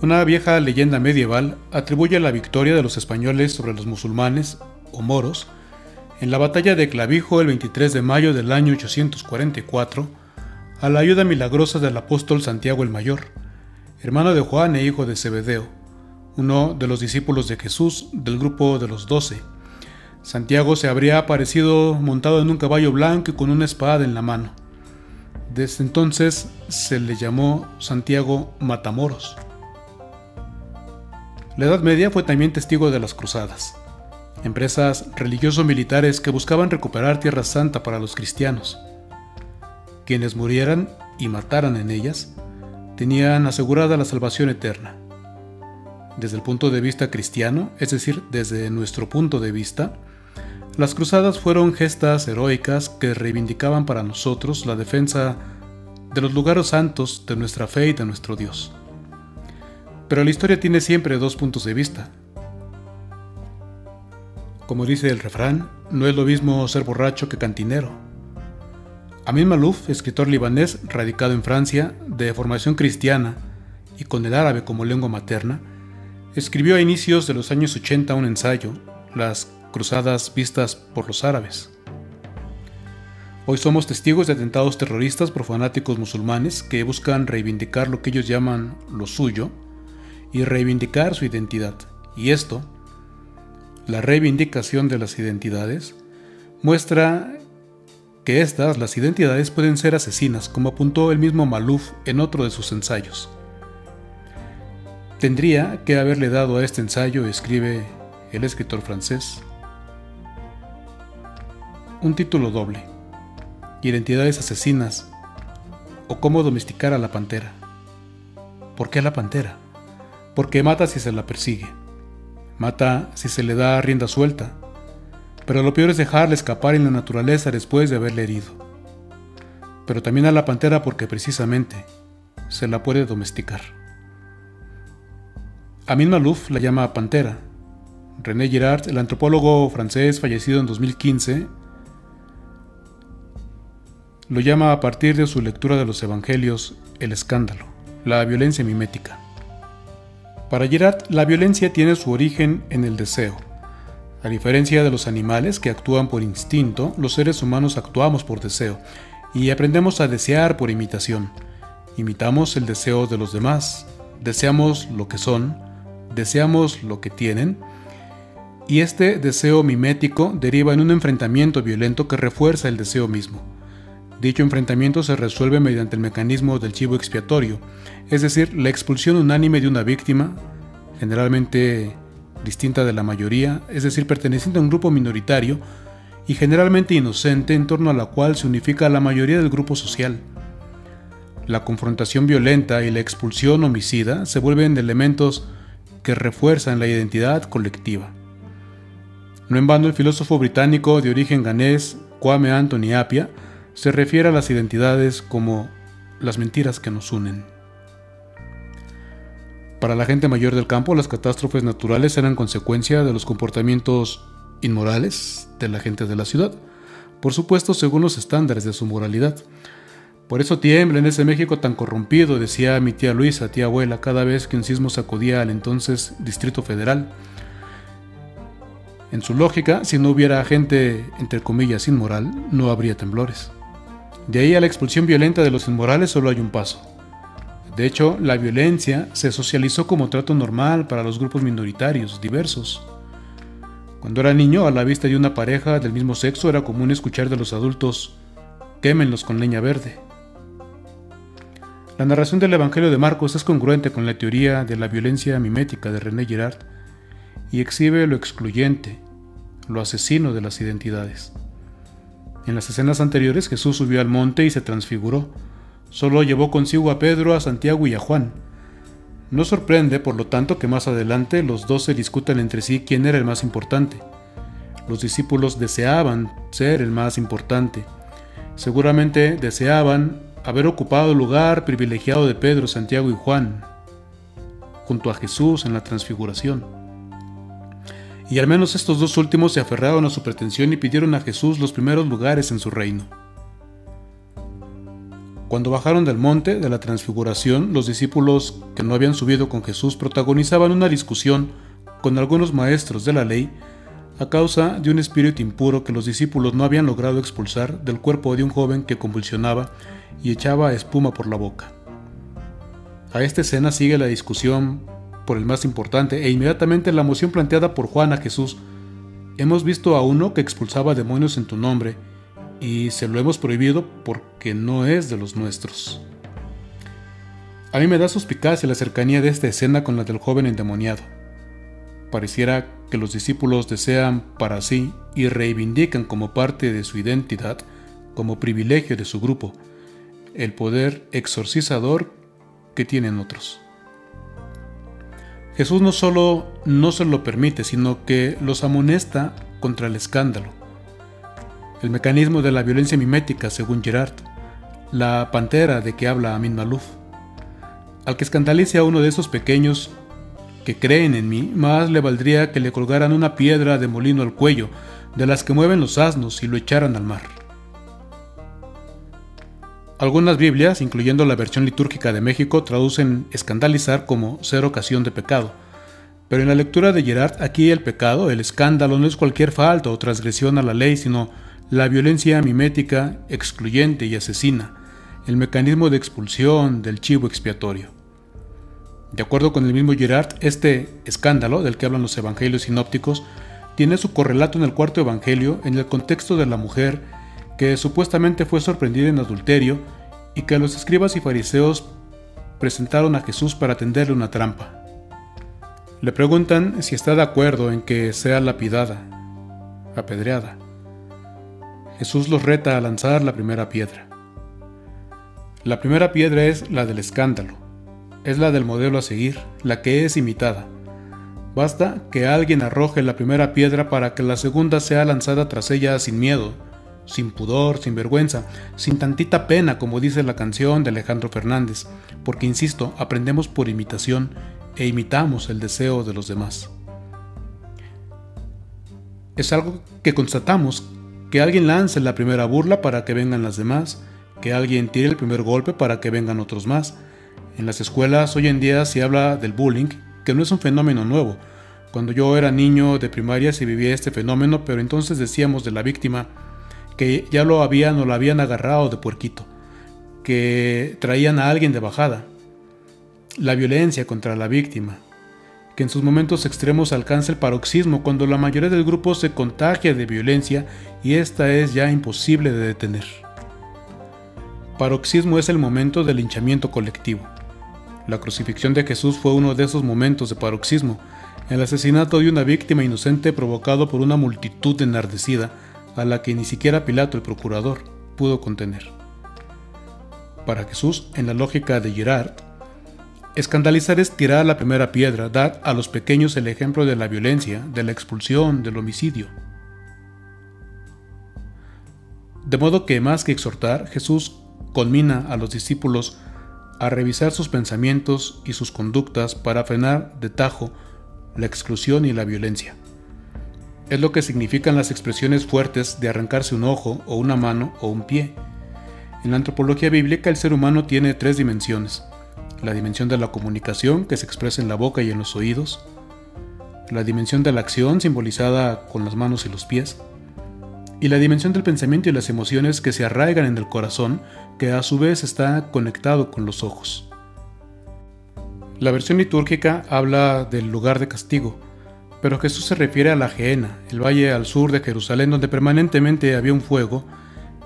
Una vieja leyenda medieval atribuye la victoria de los españoles sobre los musulmanes o moros en la batalla de Clavijo el 23 de mayo del año 844 a la ayuda milagrosa del apóstol Santiago el Mayor, hermano de Juan e hijo de Zebedeo, uno de los discípulos de Jesús del grupo de los doce. Santiago se habría aparecido montado en un caballo blanco y con una espada en la mano. Desde entonces se le llamó Santiago Matamoros. La Edad Media fue también testigo de las cruzadas, empresas religioso-militares que buscaban recuperar Tierra Santa para los cristianos. Quienes murieran y mataran en ellas tenían asegurada la salvación eterna. Desde el punto de vista cristiano, es decir, desde nuestro punto de vista, las cruzadas fueron gestas heroicas que reivindicaban para nosotros la defensa de los lugares santos de nuestra fe y de nuestro Dios. Pero la historia tiene siempre dos puntos de vista. Como dice el refrán, no es lo mismo ser borracho que cantinero. Amin Malouf, escritor libanés radicado en Francia, de formación cristiana y con el árabe como lengua materna, escribió a inicios de los años 80 un ensayo, Las cruzadas vistas por los árabes. Hoy somos testigos de atentados terroristas por fanáticos musulmanes que buscan reivindicar lo que ellos llaman lo suyo y reivindicar su identidad. Y esto, la reivindicación de las identidades, muestra que estas, las identidades, pueden ser asesinas, como apuntó el mismo Malouf en otro de sus ensayos. Tendría que haberle dado a este ensayo, escribe el escritor francés, un título doble, Identidades asesinas o cómo domesticar a la pantera. ¿Por qué a la pantera? Porque mata si se la persigue, mata si se le da rienda suelta, pero lo peor es dejarle escapar en la naturaleza después de haberle herido. Pero también a la pantera porque precisamente se la puede domesticar. Amin Malouf la llama pantera. René Girard, el antropólogo francés fallecido en 2015, lo llama a partir de su lectura de los Evangelios el escándalo, la violencia mimética. Para Girard, la violencia tiene su origen en el deseo. A diferencia de los animales que actúan por instinto, los seres humanos actuamos por deseo y aprendemos a desear por imitación. Imitamos el deseo de los demás, deseamos lo que son, deseamos lo que tienen, y este deseo mimético deriva en un enfrentamiento violento que refuerza el deseo mismo. Dicho enfrentamiento se resuelve mediante el mecanismo del chivo expiatorio, es decir, la expulsión unánime de una víctima, generalmente distinta de la mayoría, es decir, perteneciente a un grupo minoritario y generalmente inocente en torno a la cual se unifica la mayoría del grupo social. La confrontación violenta y la expulsión homicida se vuelven elementos que refuerzan la identidad colectiva. No en vano el filósofo británico de origen ganés Kwame Anthony Appiah se refiere a las identidades como las mentiras que nos unen. Para la gente mayor del campo, las catástrofes naturales eran consecuencia de los comportamientos inmorales de la gente de la ciudad, por supuesto según los estándares de su moralidad. Por eso tiembla en ese México tan corrompido, decía mi tía Luisa, tía abuela, cada vez que un sismo sacudía al entonces Distrito Federal. En su lógica, si no hubiera gente, entre comillas, inmoral, no habría temblores. De ahí a la expulsión violenta de los inmorales solo hay un paso. De hecho, la violencia se socializó como trato normal para los grupos minoritarios, diversos. Cuando era niño, a la vista de una pareja del mismo sexo era común escuchar de los adultos, quémenlos con leña verde. La narración del Evangelio de Marcos es congruente con la teoría de la violencia mimética de René Girard y exhibe lo excluyente, lo asesino de las identidades. En las escenas anteriores Jesús subió al monte y se transfiguró. Solo llevó consigo a Pedro, a Santiago y a Juan. No sorprende, por lo tanto, que más adelante los dos se discutan entre sí quién era el más importante. Los discípulos deseaban ser el más importante. Seguramente deseaban haber ocupado el lugar privilegiado de Pedro, Santiago y Juan, junto a Jesús en la transfiguración y al menos estos dos últimos se aferraron a su pretensión y pidieron a Jesús los primeros lugares en su reino. Cuando bajaron del monte de la transfiguración, los discípulos que no habían subido con Jesús protagonizaban una discusión con algunos maestros de la ley a causa de un espíritu impuro que los discípulos no habían logrado expulsar del cuerpo de un joven que convulsionaba y echaba espuma por la boca. A esta escena sigue la discusión por el más importante e inmediatamente la moción planteada por Juan a Jesús. Hemos visto a uno que expulsaba demonios en tu nombre y se lo hemos prohibido porque no es de los nuestros. A mí me da suspicacia la cercanía de esta escena con la del joven endemoniado. Pareciera que los discípulos desean para sí y reivindican como parte de su identidad, como privilegio de su grupo, el poder exorcizador que tienen otros. Jesús no solo no se lo permite, sino que los amonesta contra el escándalo el mecanismo de la violencia mimética, según Gerard, la pantera de que habla Amin Malouf. Al que escandalice a uno de esos pequeños que creen en mí, más le valdría que le colgaran una piedra de molino al cuello, de las que mueven los asnos, y lo echaran al mar. Algunas Biblias, incluyendo la versión litúrgica de México, traducen escandalizar como ser ocasión de pecado. Pero en la lectura de Gerard, aquí el pecado, el escándalo, no es cualquier falta o transgresión a la ley, sino la violencia mimética, excluyente y asesina, el mecanismo de expulsión del chivo expiatorio. De acuerdo con el mismo Gerard, este escándalo del que hablan los evangelios sinópticos tiene su correlato en el cuarto evangelio en el contexto de la mujer que supuestamente fue sorprendida en adulterio y que los escribas y fariseos presentaron a Jesús para tenderle una trampa. Le preguntan si está de acuerdo en que sea lapidada, apedreada. Jesús los reta a lanzar la primera piedra. La primera piedra es la del escándalo, es la del modelo a seguir, la que es imitada. Basta que alguien arroje la primera piedra para que la segunda sea lanzada tras ella sin miedo, sin pudor, sin vergüenza, sin tantita pena como dice la canción de Alejandro Fernández, porque insisto, aprendemos por imitación e imitamos el deseo de los demás. Es algo que constatamos que alguien lance la primera burla para que vengan las demás, que alguien tire el primer golpe para que vengan otros más. En las escuelas hoy en día se habla del bullying, que no es un fenómeno nuevo. Cuando yo era niño de primaria se vivía este fenómeno, pero entonces decíamos de la víctima que ya lo habían o lo habían agarrado de puerquito, que traían a alguien de bajada. La violencia contra la víctima, que en sus momentos extremos alcanza el paroxismo cuando la mayoría del grupo se contagia de violencia y esta es ya imposible de detener. Paroxismo es el momento del linchamiento colectivo. La crucifixión de Jesús fue uno de esos momentos de paroxismo, el asesinato de una víctima inocente provocado por una multitud enardecida a la que ni siquiera Pilato el procurador pudo contener. Para Jesús, en la lógica de Girard, Escandalizar es tirar la primera piedra, dar a los pequeños el ejemplo de la violencia, de la expulsión, del homicidio. De modo que más que exhortar, Jesús conmina a los discípulos a revisar sus pensamientos y sus conductas para frenar de tajo la exclusión y la violencia. Es lo que significan las expresiones fuertes de arrancarse un ojo o una mano o un pie. En la antropología bíblica el ser humano tiene tres dimensiones la dimensión de la comunicación que se expresa en la boca y en los oídos, la dimensión de la acción simbolizada con las manos y los pies, y la dimensión del pensamiento y las emociones que se arraigan en el corazón, que a su vez está conectado con los ojos. La versión litúrgica habla del lugar de castigo, pero Jesús se refiere a la Geena, el valle al sur de Jerusalén donde permanentemente había un fuego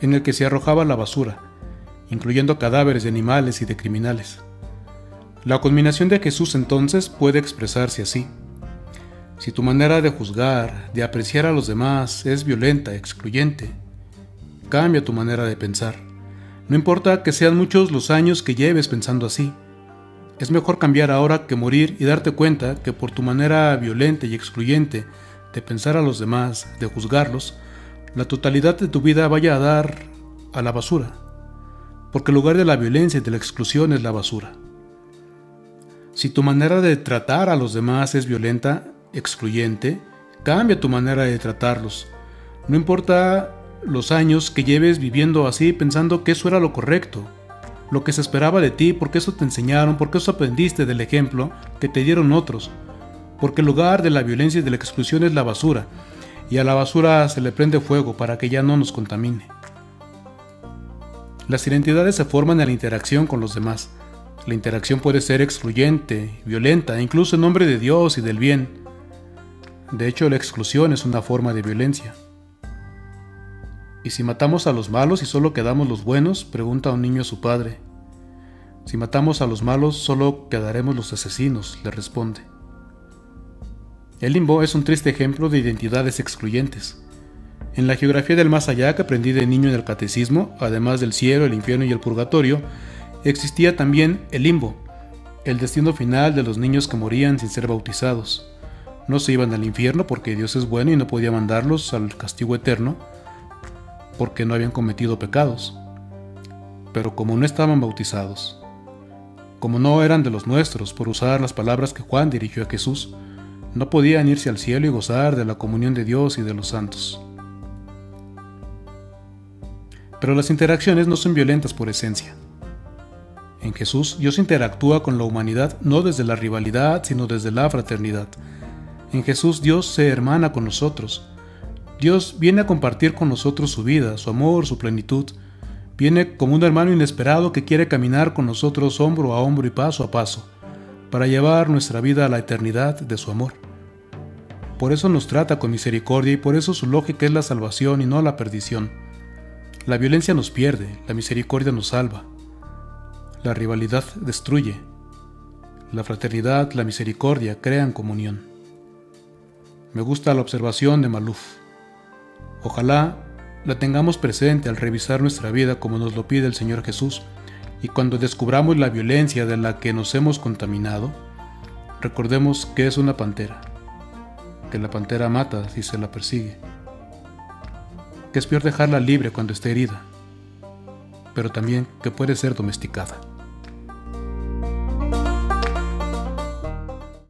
en el que se arrojaba la basura, incluyendo cadáveres de animales y de criminales. La culminación de Jesús entonces puede expresarse así. Si tu manera de juzgar, de apreciar a los demás es violenta, excluyente, cambia tu manera de pensar. No importa que sean muchos los años que lleves pensando así. Es mejor cambiar ahora que morir y darte cuenta que por tu manera violenta y excluyente de pensar a los demás, de juzgarlos, la totalidad de tu vida vaya a dar a la basura. Porque el lugar de la violencia y de la exclusión es la basura. Si tu manera de tratar a los demás es violenta, excluyente, cambia tu manera de tratarlos. No importa los años que lleves viviendo así pensando que eso era lo correcto. Lo que se esperaba de ti, porque eso te enseñaron, porque eso aprendiste del ejemplo que te dieron otros, porque el lugar de la violencia y de la exclusión es la basura, y a la basura se le prende fuego para que ya no nos contamine. Las identidades se forman en la interacción con los demás. La interacción puede ser excluyente, violenta, incluso en nombre de Dios y del bien. De hecho, la exclusión es una forma de violencia. ¿Y si matamos a los malos y solo quedamos los buenos? pregunta un niño a su padre. Si matamos a los malos, solo quedaremos los asesinos, le responde. El limbo es un triste ejemplo de identidades excluyentes. En la geografía del más allá que aprendí de niño en el catecismo, además del cielo, el infierno y el purgatorio, existía también el limbo, el destino final de los niños que morían sin ser bautizados. No se iban al infierno porque Dios es bueno y no podía mandarlos al castigo eterno, porque no habían cometido pecados. Pero como no estaban bautizados, como no eran de los nuestros, por usar las palabras que Juan dirigió a Jesús, no podían irse al cielo y gozar de la comunión de Dios y de los santos. Pero las interacciones no son violentas por esencia. En Jesús Dios interactúa con la humanidad no desde la rivalidad, sino desde la fraternidad. En Jesús Dios se hermana con nosotros, Dios viene a compartir con nosotros su vida, su amor, su plenitud. Viene como un hermano inesperado que quiere caminar con nosotros hombro a hombro y paso a paso, para llevar nuestra vida a la eternidad de su amor. Por eso nos trata con misericordia y por eso su lógica es la salvación y no la perdición. La violencia nos pierde, la misericordia nos salva. La rivalidad destruye. La fraternidad, la misericordia crean comunión. Me gusta la observación de Maluf. Ojalá la tengamos presente al revisar nuestra vida como nos lo pide el Señor Jesús y cuando descubramos la violencia de la que nos hemos contaminado, recordemos que es una pantera, que la pantera mata si se la persigue, que es peor dejarla libre cuando esté herida, pero también que puede ser domesticada.